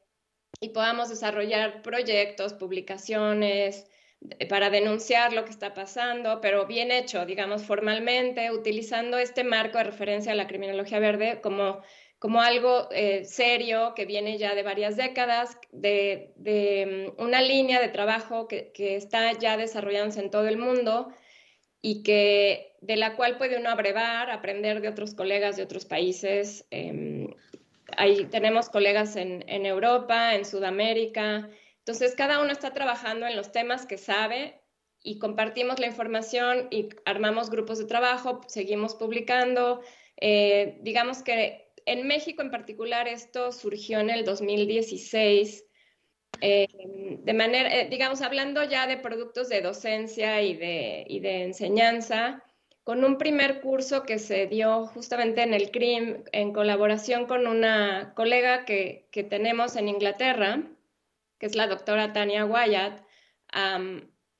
y podamos desarrollar proyectos, publicaciones para denunciar lo que está pasando, pero bien hecho, digamos, formalmente, utilizando este marco de referencia a la criminología verde como como algo eh, serio que viene ya de varias décadas, de, mm, una línea de trabajo que, está ya desarrollándose en todo el mundo y que de la cual puede uno abrevar, aprender de otros colegas de otros países. Em, ahí tenemos colegas en, en Europa, en Sudamérica. Entonces, cada uno está trabajando en los temas que sabe y compartimos la información y armamos grupos de trabajo, seguimos publicando. Eh, digamos que en México en particular esto surgió en el 2016, eh, de manera, eh, digamos, hablando ya de productos de docencia y de, enseñanza, con un primer curso que se dio justamente en el CRIM en colaboración con una colega que, tenemos en Inglaterra, que es la doctora Tania Wyatt,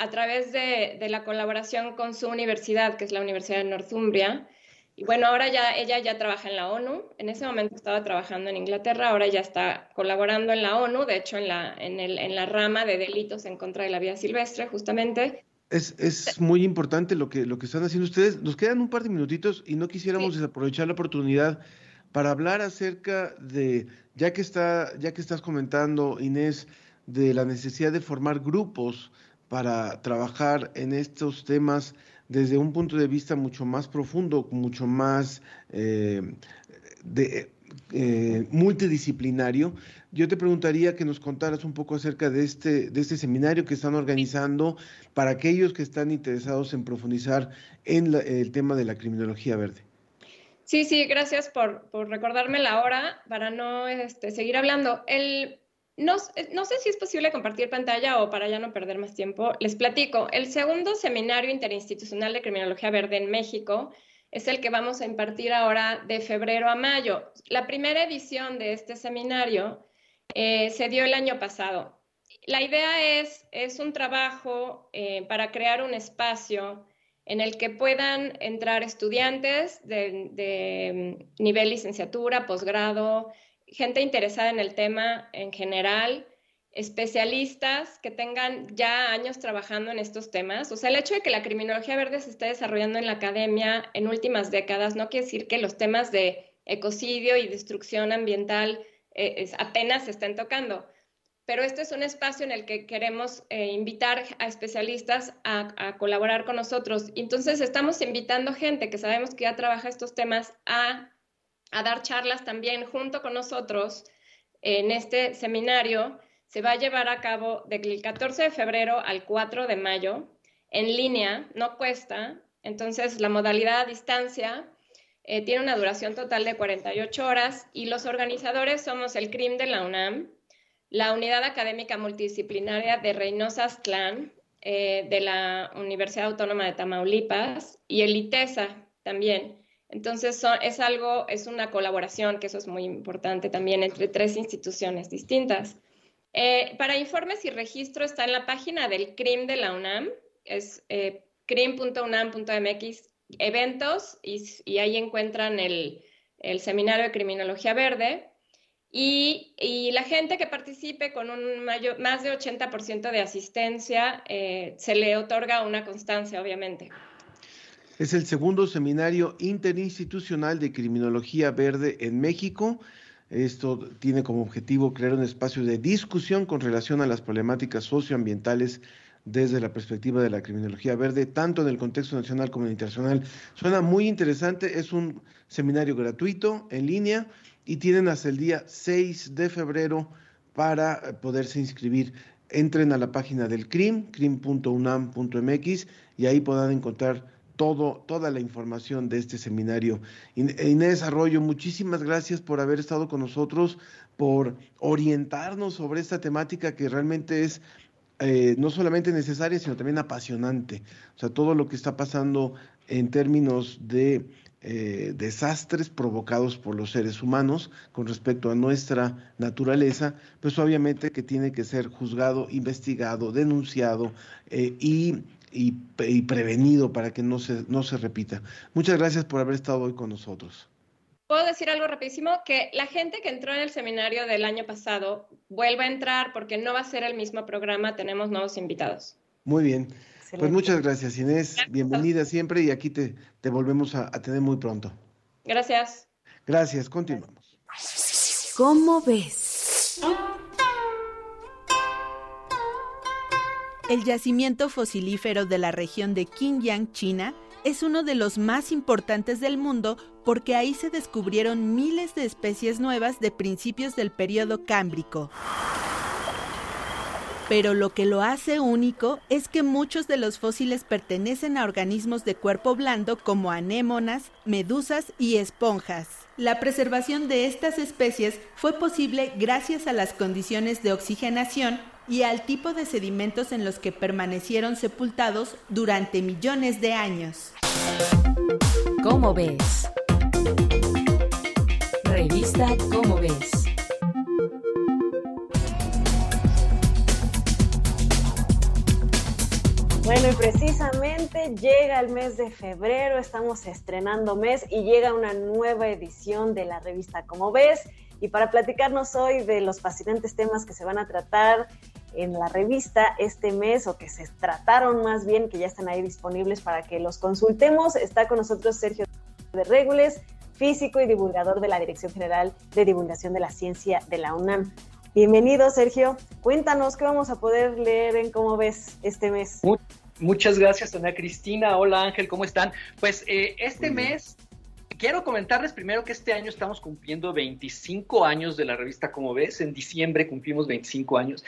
a través de, la colaboración con su universidad, que es la Universidad de Northumbria, y bueno, ahora ya ella ya trabaja en la ONU. En ese momento estaba trabajando en Inglaterra, ahora ya está colaborando en la ONU, de hecho en la, en el, en la rama de delitos en contra de la vida silvestre, justamente. Es, es, muy importante lo que, lo que están haciendo ustedes. Nos quedan un par de minutitos y no quisiéramos desaprovechar la oportunidad para hablar acerca de, ya que, está, ya que estás comentando, Inés, de la necesidad de formar grupos para trabajar en estos temas desde un punto de vista mucho más profundo, mucho más eh, eh, multidisciplinario. Yo te preguntaría que nos contaras un poco acerca de este, de este seminario que están organizando para aquellos que están interesados en profundizar en el tema de la criminología verde. Sí, sí, gracias por, recordarme la hora para no este, seguir hablando. El, no, sé si es posible compartir pantalla o para ya no perder más tiempo. Les platico. El segundo seminario interinstitucional de criminología verde en México es el que vamos a impartir ahora de febrero a mayo. La primera edición de este seminario eh, se dio el año pasado. La idea es, es un trabajo eh, para crear un espacio en el que puedan entrar estudiantes de, de mm, nivel licenciatura, posgrado, gente interesada en el tema en general, especialistas que tengan ya años trabajando en estos temas. O sea, el hecho de que la criminología verde se esté desarrollando en la academia en últimas décadas no quiere decir que los temas de ecocidio y destrucción ambiental eh, apenas se estén tocando. Pero este es un espacio en el que queremos eh, invitar a especialistas a, a, colaborar con nosotros. Entonces estamos invitando gente que sabemos que ya trabaja estos temas a a dar charlas también junto con nosotros en este seminario. Se va a llevar a cabo del 14 de febrero al 4 de mayo en línea, no cuesta. Entonces, la modalidad a distancia eh, tiene una duración total de 48 horas y los organizadores somos el CRIM de la UNAM, la Unidad Académica Multidisciplinaria de Reynosa Clan eh, de la Universidad Autónoma de Tamaulipas y el ITESA también. Entonces, es algo, es una colaboración, que eso es muy importante también, entre tres instituciones distintas. Eh, para informes y registro está en la página del CRIM de la UNAM, es eh, crim.unam.mx eventos y, ahí encuentran el, seminario de criminología verde. Y, la gente que participe con un mayor, más de 80% de asistencia eh, se le otorga una constancia, obviamente. Es el segundo seminario interinstitucional de criminología verde en México. Esto tiene como objetivo crear un espacio de discusión con relación a las problemáticas socioambientales desde la perspectiva de la criminología verde, tanto en el contexto nacional como internacional. Suena muy interesante, es un seminario gratuito en línea y tienen hasta el día 6 de febrero para poderse inscribir. Entren a la página del CRIM, crim.unam.mx, y ahí podrán encontrar toda la información de este seminario. Inés Arroyo, muchísimas gracias por haber estado con nosotros, por orientarnos sobre esta temática que realmente es eh, no solamente necesaria, sino también apasionante. O sea, todo lo que está pasando en términos de eh, desastres provocados por los seres humanos con respecto a nuestra naturaleza, pues obviamente que tiene que ser juzgado, investigado, denunciado eh, y, y, prevenido para que no se, no se repita. Muchas gracias por haber estado hoy con nosotros. Puedo decir algo rapidísimo, que la gente que entró en el seminario del año pasado vuelva a entrar porque no va a ser el mismo programa, tenemos nuevos invitados. Muy bien. Pues muchas gracias, Inés. Bienvenida siempre y aquí te, te volvemos a, a tener muy pronto. Gracias. Gracias, continuamos. ¿Cómo ves? El yacimiento fosilífero de la región de Qingyang, China, es uno de los más importantes del mundo porque ahí se descubrieron miles de especies nuevas de principios del periodo cámbrico. Pero lo que lo hace único es que muchos de los fósiles pertenecen a organismos de cuerpo blando como anémonas, medusas y esponjas. La preservación de estas especies fue posible gracias a las condiciones de oxigenación y al tipo de sedimentos en los que permanecieron sepultados durante millones de años. ¿Cómo ves? Revista ¿Cómo ves? Bueno, y precisamente llega el mes de febrero, estamos estrenando mes y llega una nueva edición de la revista Como ves. Y para platicarnos hoy de los fascinantes temas que se van a tratar en la revista este mes o que se trataron más bien, que ya están ahí disponibles para que los consultemos, está con nosotros Sergio de Regules, físico y divulgador de la Dirección General de Divulgación de la Ciencia de la UNAM. Bienvenido, Sergio. Cuéntanos qué vamos a poder leer en Cómo ves este mes. Muchas gracias, Ana Cristina. Hola, Ángel, ¿cómo están? Pues eh, este mes quiero comentarles primero que este año estamos cumpliendo 25 años de la revista Como ves. En diciembre cumplimos 25 años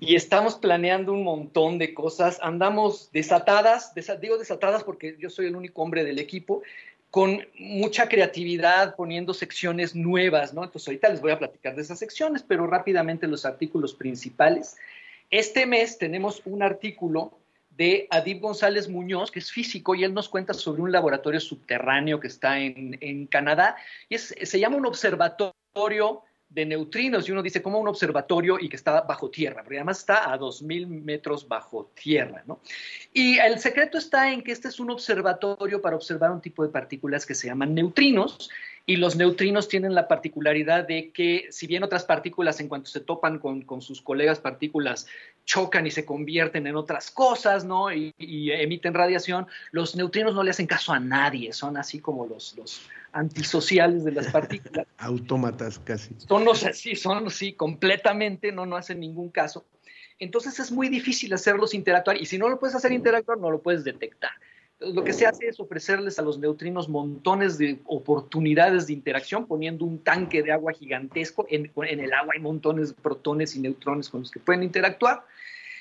y estamos planeando un montón de cosas. Andamos desatadas, digo desatadas porque yo soy el único hombre del equipo, con mucha creatividad, poniendo secciones nuevas, ¿no? Entonces ahorita les voy a platicar de esas secciones, pero rápidamente los artículos principales. Este mes tenemos un artículo de Adib González Muñoz, que es físico, y él nos cuenta sobre un laboratorio subterráneo que está en, en Canadá, y se llama un observatorio de neutrinos y uno dice como un observatorio y que está bajo tierra, porque además está a 2.000 metros bajo tierra, ¿no? Y el secreto está en que este es un observatorio para observar un tipo de partículas que se llaman neutrinos y los neutrinos tienen la particularidad de que si bien otras partículas en cuanto se topan con, con sus colegas partículas chocan y se convierten en otras cosas, ¿no? Y, y, emiten radiación, los neutrinos no le hacen caso a nadie, son así como los, los antisociales de las partículas. Autómatas casi. Son los así, son así completamente, no, no hacen ningún caso. Entonces es muy difícil hacerlos interactuar y si no lo puedes hacer interactuar, no lo puedes detectar. Lo que se hace es ofrecerles a los neutrinos montones de oportunidades de interacción, poniendo un tanque de agua gigantesco. En, en el agua hay montones de protones y neutrones con los que pueden interactuar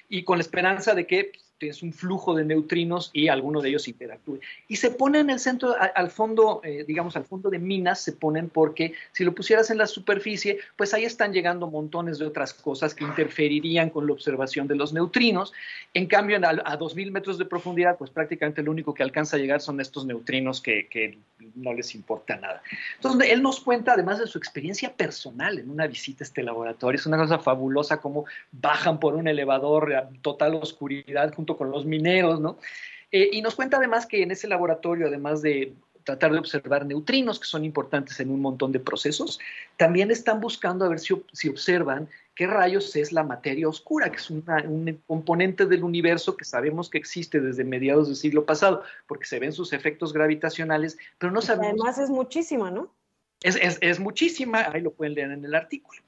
y con la esperanza de que tienes un flujo de neutrinos y alguno de ellos interactúe. Y se pone en el centro, al fondo, eh, digamos, al fondo de minas, se ponen porque si lo pusieras en la superficie, pues ahí están llegando montones de otras cosas que interferirían con la observación de los neutrinos. En cambio, a, a 2.000 metros de profundidad, pues prácticamente lo único que alcanza a llegar son estos neutrinos que, que no les importa nada. Entonces, él nos cuenta, además de su experiencia personal en una visita a este laboratorio, es una cosa fabulosa cómo bajan por un elevador a total oscuridad junto con los mineros, ¿no? Eh, y nos cuenta además que en ese laboratorio, además de tratar de observar neutrinos, que son importantes en un montón de procesos, también están buscando a ver si, si observan qué rayos es la materia oscura, que es una, un componente del universo que sabemos que existe desde mediados del siglo pasado, porque se ven sus efectos gravitacionales, pero no sabemos... Además es muchísima, ¿no? Es, es, es muchísima, ahí lo pueden leer en el artículo.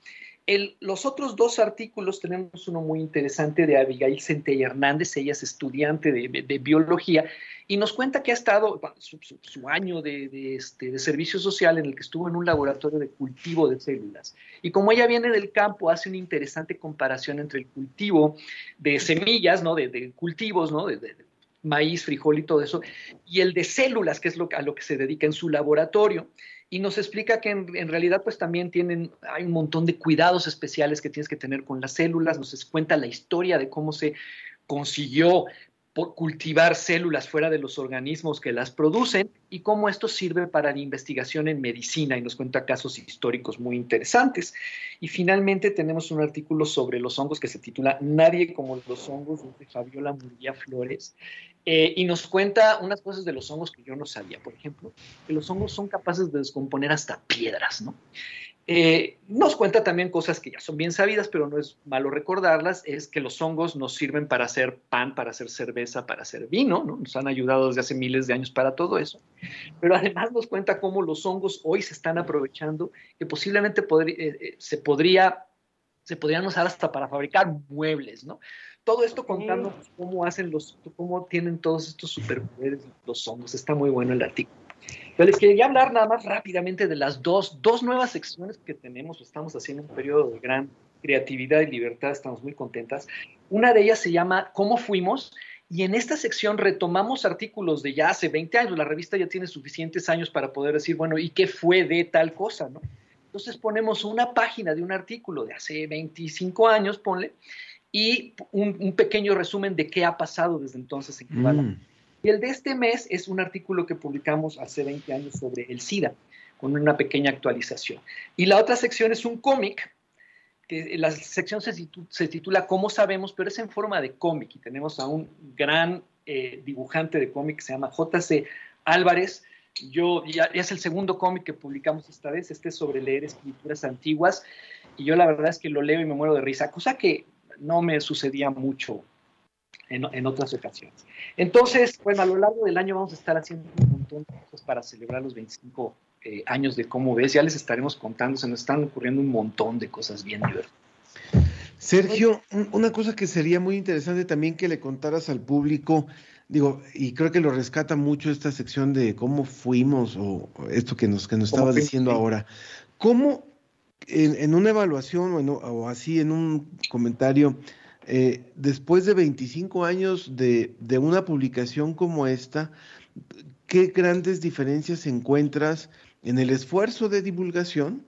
Los otros dos artículos tenemos uno muy interesante de Abigail Centella Hernández, ella es estudiante de, biología y nos cuenta que ha estado su, año este, de, servicio social en el que estuvo en un laboratorio de cultivo de células. Y como ella viene del campo, hace una interesante comparación entre el cultivo de semillas, ¿no? de, cultivos, ¿no? de, maíz, frijol y todo eso, y el de células, que es lo, a lo que se dedica en su laboratorio y nos explica que en, realidad pues también tienen, hay un montón de cuidados especiales que tienes que tener con las células, nos cuenta la historia de cómo se consiguió por cultivar células fuera de los organismos que las producen y cómo esto sirve para la investigación en medicina y nos cuenta casos históricos muy interesantes. Y finalmente tenemos un artículo sobre los hongos que se titula Nadie como los hongos de Fabiola Murilla Flores eh, y nos cuenta unas cosas de los hongos que yo no sabía. Por ejemplo, que los hongos son capaces de descomponer hasta piedras, ¿no? Eh, nos cuenta también cosas que ya son bien sabidas, pero no es malo recordarlas, es que los hongos nos sirven para hacer pan, para hacer cerveza, para hacer vino, ¿no? nos han ayudado desde hace miles de años para todo eso, pero además nos cuenta cómo los hongos hoy se están aprovechando, que posiblemente eh, eh, se, podría, se podrían usar hasta para fabricar muebles, ¿no? Todo esto contándonos cómo hacen los, cómo tienen todos estos superpoderes los hongos, está muy bueno el artículo. Yo les quería hablar nada más rápidamente de las dos, dos nuevas secciones que tenemos. Estamos haciendo un periodo de gran creatividad y libertad, estamos muy contentas. Una de ellas se llama ¿Cómo fuimos? Y en esta sección retomamos artículos de ya hace 20 años. La revista ya tiene suficientes años para poder decir, bueno, ¿y qué fue de tal cosa? ¿no? Entonces ponemos una página de un artículo de hace 25 años, ponle, y un, pequeño resumen de qué ha pasado desde entonces en Cuba. Y el de este mes es un artículo que publicamos hace 20 años sobre el SIDA, con una pequeña actualización. Y la otra sección es un cómic, que la sección se, titula, ¿Cómo sabemos? pero es en forma de cómic y tenemos a un gran eh, dibujante de cómic que se llama JC Álvarez. Yo, ya es el segundo cómic que publicamos esta vez, este es sobre leer escrituras antiguas y yo la verdad es que lo leo y me muero de risa, cosa que no me sucedía mucho en, otras ocasiones. Entonces, bueno, a lo largo del año vamos a estar haciendo un montón de cosas para celebrar los 25 eh, años de cómo ves. Ya les estaremos contando, se nos están ocurriendo un montón de cosas bien divertidas. Sergio, una cosa que sería muy interesante también que le contaras al público, digo, y creo que lo rescata mucho esta sección de cómo fuimos o esto que nos, que nos estabas diciendo ahora. ¿Cómo en, una evaluación o así en un comentario, eh, después de 25 años de, una publicación como esta, ¿qué grandes diferencias encuentras en el esfuerzo de divulgación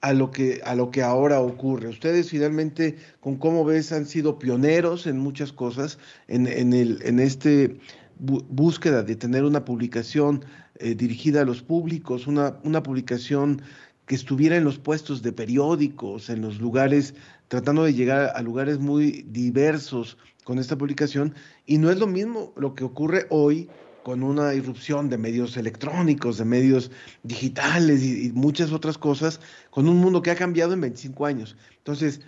a lo que, a lo que ahora ocurre? Ustedes finalmente, con cómo ves, han sido pioneros en muchas cosas, en, en, el, en este búsqueda de tener una publicación eh, dirigida a los públicos, una, una publicación que estuviera en los puestos de periódicos, en los lugares, tratando de llegar a lugares muy diversos con esta publicación. Y no es lo mismo lo que ocurre hoy con una irrupción de medios electrónicos, de medios digitales y, muchas otras cosas, con un mundo que ha cambiado en 25 años. Entonces,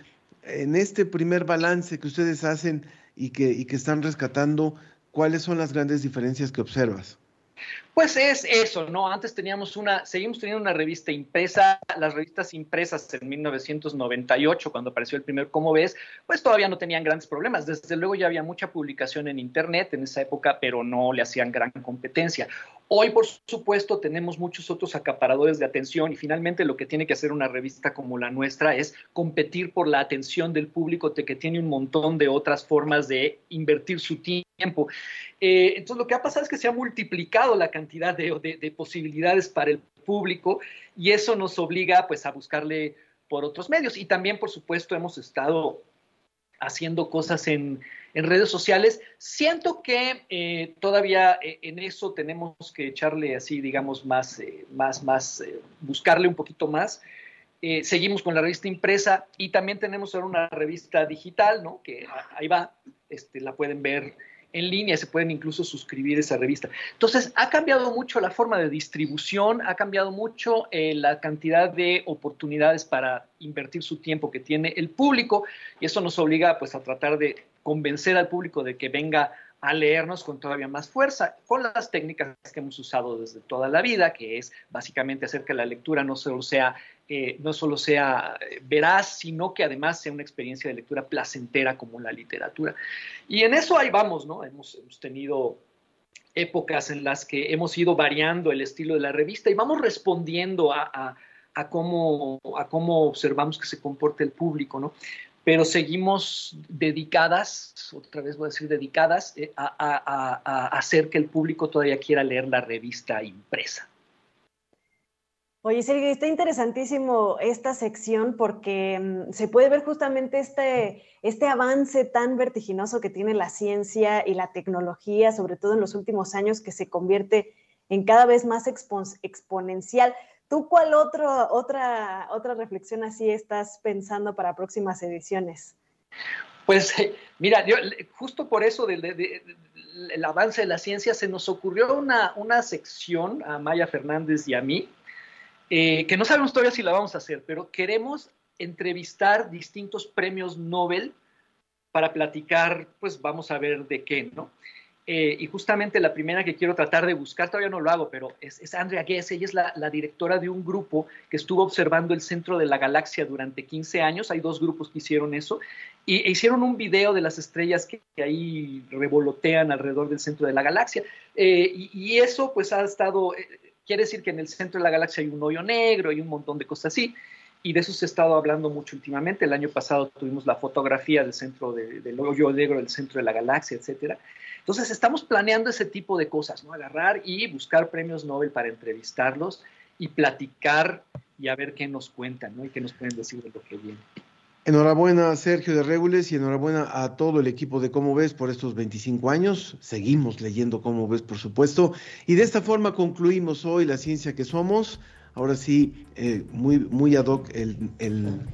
en este primer balance que ustedes hacen y que, y que están rescatando, ¿cuáles son las grandes diferencias que observas? Pues es eso, ¿no? Antes teníamos una, seguimos teniendo una revista impresa, las revistas impresas en 1998, cuando apareció el primer Cómo ves, pues todavía no tenían grandes problemas. Desde luego ya había mucha publicación en Internet en esa época, pero no le hacían gran competencia. Hoy, por supuesto, tenemos muchos otros acaparadores de atención y finalmente lo que tiene que hacer una revista como la nuestra es competir por la atención del público que tiene un montón de otras formas de invertir su tiempo. Eh, entonces, lo que ha pasado es que se ha multiplicado la cantidad de, posibilidades para el público y eso nos obliga pues a buscarle por otros medios. Y también, por supuesto, hemos estado haciendo cosas en, redes sociales. Siento que eh, todavía eh, en eso tenemos que echarle así, digamos, más, eh, más, más, buscarle un poquito más. seguimos con la revista impresa y también tenemos ahora una revista digital, ¿no? Que ahí va, este, la pueden ver en línea, se pueden incluso suscribir a esa revista. Entonces, ha cambiado mucho la forma de distribución, ha cambiado mucho eh, la cantidad de oportunidades para invertir su tiempo que tiene el público y eso nos obliga pues a tratar de convencer al público de que venga a leernos con todavía más fuerza, con las técnicas que hemos usado desde toda la vida, que es básicamente hacer que la lectura no solo sea no solo sea eh, veraz, sino que además sea una experiencia de lectura placentera como la literatura. Y en eso ahí vamos, ¿no? Hemos, tenido épocas en las que hemos ido variando el estilo de la revista y vamos respondiendo a, cómo, a cómo observamos que se comporta el público, ¿no? Pero seguimos dedicadas, otra vez voy a decir dedicadas, eh, a hacer que el público todavía quiera leer la revista impresa. Oye, Sergio, está interesantísimo esta sección porque mm, se puede ver justamente este, este avance tan vertiginoso que tiene la ciencia y la tecnología, sobre todo en los últimos años, que se convierte en cada vez más exponencial. ¿Tú cuál otro, otra, otra reflexión así estás pensando para próximas ediciones? Pues mira, justo por eso del avance de la ciencia se nos ocurrió una, una sección a Maya Fernández y a mí, eh, que no sabemos todavía si la vamos a hacer, pero queremos entrevistar distintos premios Nobel para platicar, pues vamos a ver de qué, ¿no? Eh, y justamente la primera que quiero tratar de buscar, todavía no lo hago, pero es, Andrea Ghez, ella es la, directora de un grupo que estuvo observando el centro de la galaxia durante 15 años, hay dos grupos que hicieron eso, y e hicieron un video de las estrellas que, ahí revolotean alrededor del centro de la galaxia, eh, y, y, eso pues ha estado, Quiere decir que en el centro de la galaxia hay un hoyo negro y un montón de cosas así. Y de eso se ha estado hablando mucho últimamente. El año pasado tuvimos la fotografía del centro del hoyo negro, del centro de la galaxia, etcétera. Entonces estamos planeando ese tipo de cosas, ¿no? Agarrar y buscar premios Nobel para entrevistarlos y platicar y a ver qué nos cuentan, ¿no? Y qué nos pueden decir de lo que viene. Enhorabuena Sergio de Regules y enhorabuena a todo el equipo de Cómo Ves por estos 25 años. Seguimos leyendo Cómo Ves, por supuesto. Y de esta forma concluimos hoy la ciencia que somos. Ahora sí, eh, muy, muy ad hoc el,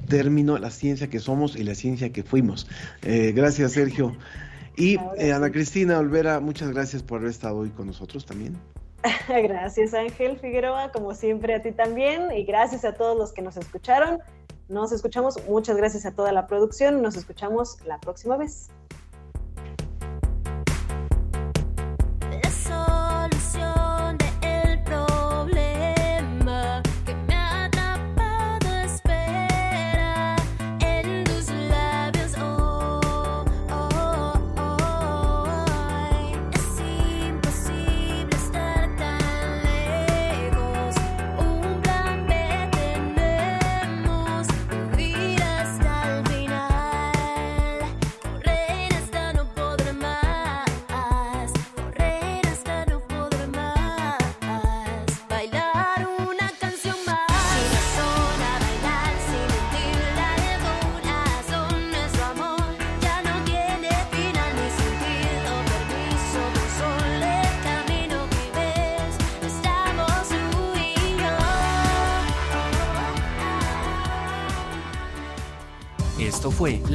término, la ciencia que somos y la ciencia que fuimos. Eh, gracias Sergio. Y eh, Ana Cristina Olvera, muchas gracias por haber estado hoy con nosotros también. Gracias Ángel Figueroa, como siempre a ti también. Y gracias a todos los que nos escucharon. Nos escuchamos. Muchas gracias a toda la producción. Nos escuchamos la próxima vez.